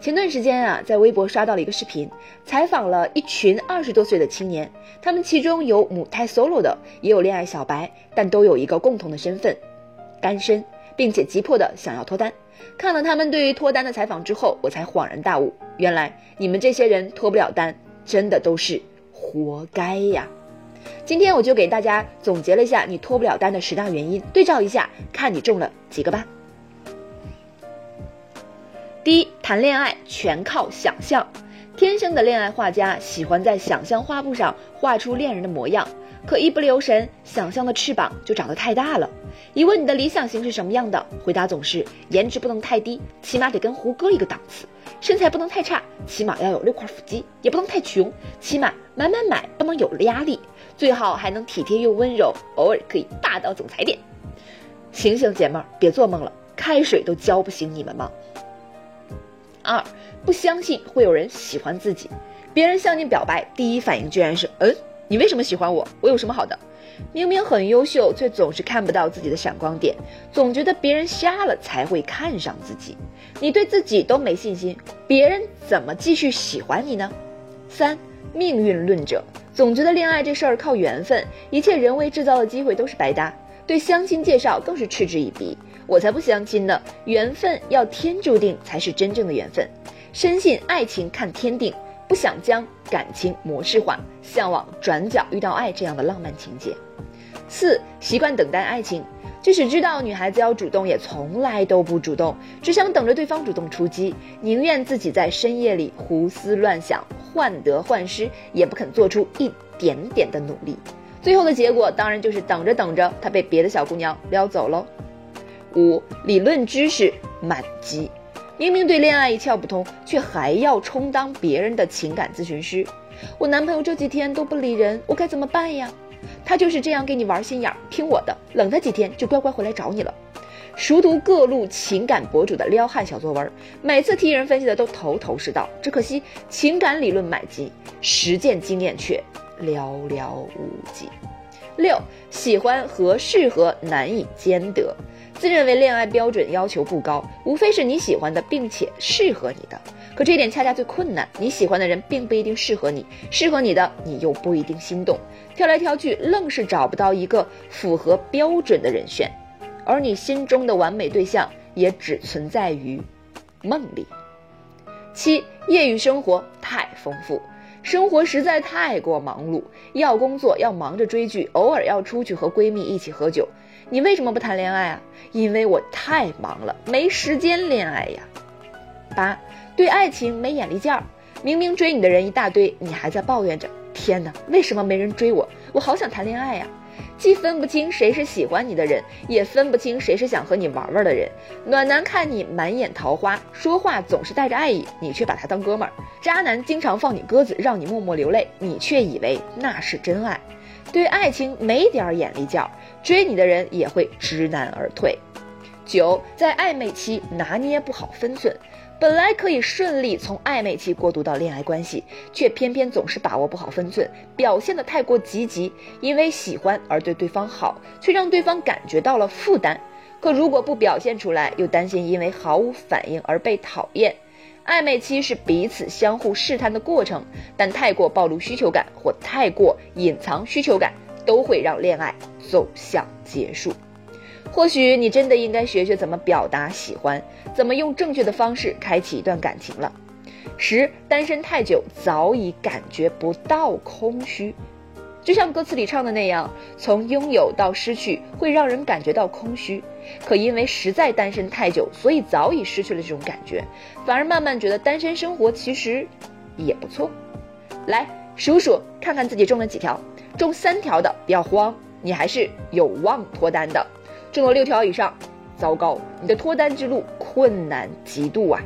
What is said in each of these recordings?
前段时间啊，在微博刷到了一个视频，采访了一群二十多岁的青年，他们其中有母胎 solo 的，也有恋爱小白，但都有一个共同的身份——单身，并且急迫的想要脱单。看了他们对于脱单的采访之后，我才恍然大悟，原来你们这些人脱不了单，真的都是活该呀！今天我就给大家总结了一下你脱不了单的十大原因，对照一下，看你中了几个吧。第一，谈恋爱全靠想象。天生的恋爱画家喜欢在想象画布上画出恋人的模样，可一不留神，想象的翅膀就长得太大了。一问你的理想型是什么样的，回答总是颜值不能太低，起码得跟胡歌一个档次；身材不能太差，起码要有六块腹肌；也不能太穷，起码买买买不能有压力，最好还能体贴又温柔，偶尔可以霸道总裁点。醒醒，姐妹儿，别做梦了，开水都浇不醒你们吗？二不相信会有人喜欢自己，别人向你表白，第一反应居然是，嗯，你为什么喜欢我？我有什么好的？明明很优秀，却总是看不到自己的闪光点，总觉得别人瞎了才会看上自己。你对自己都没信心，别人怎么继续喜欢你呢？三命运论者总觉得恋爱这事儿靠缘分，一切人为制造的机会都是白搭，对相亲介绍更是嗤之以鼻。我才不相亲呢！缘分要天注定才是真正的缘分。深信爱情看天定，不想将感情模式化，向往转角遇到爱这样的浪漫情节。四习惯等待爱情，即使知道女孩子要主动，也从来都不主动，只想等着对方主动出击，宁愿自己在深夜里胡思乱想、患得患失，也不肯做出一点点的努力。最后的结果当然就是等着等着，他被别的小姑娘撩走喽。五理论知识满级，明明对恋爱一窍不通，却还要充当别人的情感咨询师。我男朋友这几天都不理人，我该怎么办呀？他就是这样给你玩心眼，听我的，冷他几天就乖乖回来找你了。熟读各路情感博主的撩汉小作文，每次替人分析的都头头是道，只可惜情感理论满级，实践经验却寥寥无几。六喜欢和适合难以兼得。自认为恋爱标准要求不高，无非是你喜欢的，并且适合你的。可这一点恰恰最困难，你喜欢的人并不一定适合你，适合你的你又不一定心动，挑来挑去，愣是找不到一个符合标准的人选，而你心中的完美对象也只存在于梦里。七，业余生活太丰富。生活实在太过忙碌，要工作，要忙着追剧，偶尔要出去和闺蜜一起喝酒。你为什么不谈恋爱啊？因为我太忙了，没时间恋爱呀。八，对爱情没眼力劲儿，明明追你的人一大堆，你还在抱怨着，天哪，为什么没人追我？我好想谈恋爱呀。既分不清谁是喜欢你的人，也分不清谁是想和你玩玩的人。暖男看你满眼桃花，说话总是带着爱意，你却把他当哥们儿。渣男经常放你鸽子，让你默默流泪，你却以为那是真爱。对爱情没点儿眼力见儿，追你的人也会知难而退。九，在暧昧期拿捏不好分寸。本来可以顺利从暧昧期过渡到恋爱关系，却偏偏总是把握不好分寸，表现得太过积极，因为喜欢而对对方好，却让对方感觉到了负担。可如果不表现出来，又担心因为毫无反应而被讨厌。暧昧期是彼此相互试探的过程，但太过暴露需求感或太过隐藏需求感，都会让恋爱走向结束。或许你真的应该学学怎么表达喜欢，怎么用正确的方式开启一段感情了。十，单身太久早已感觉不到空虚，就像歌词里唱的那样，从拥有到失去会让人感觉到空虚。可因为实在单身太久，所以早已失去了这种感觉，反而慢慢觉得单身生活其实也不错。来数数，看看自己中了几条，中三条的不要慌，你还是有望脱单的。中了六条以上，糟糕，你的脱单之路困难极度啊！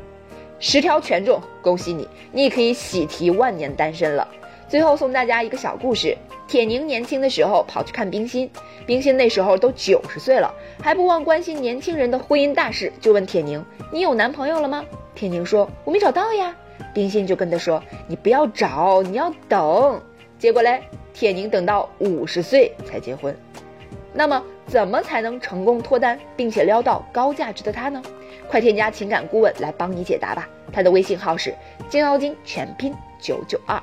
十条全中，恭喜你，你也可以喜提万年单身了。最后送大家一个小故事：铁凝年轻的时候跑去看冰心，冰心那时候都九十岁了，还不忘关心年轻人的婚姻大事，就问铁凝：“你有男朋友了吗？”铁凝说：“我没找到呀。”冰心就跟他说：“你不要找，你要等。”结果嘞，铁凝等到五十岁才结婚。那么，怎么才能成功脱单，并且撩到高价值的他呢？快添加情感顾问来帮你解答吧，他的微信号是金妖精全拼九九二。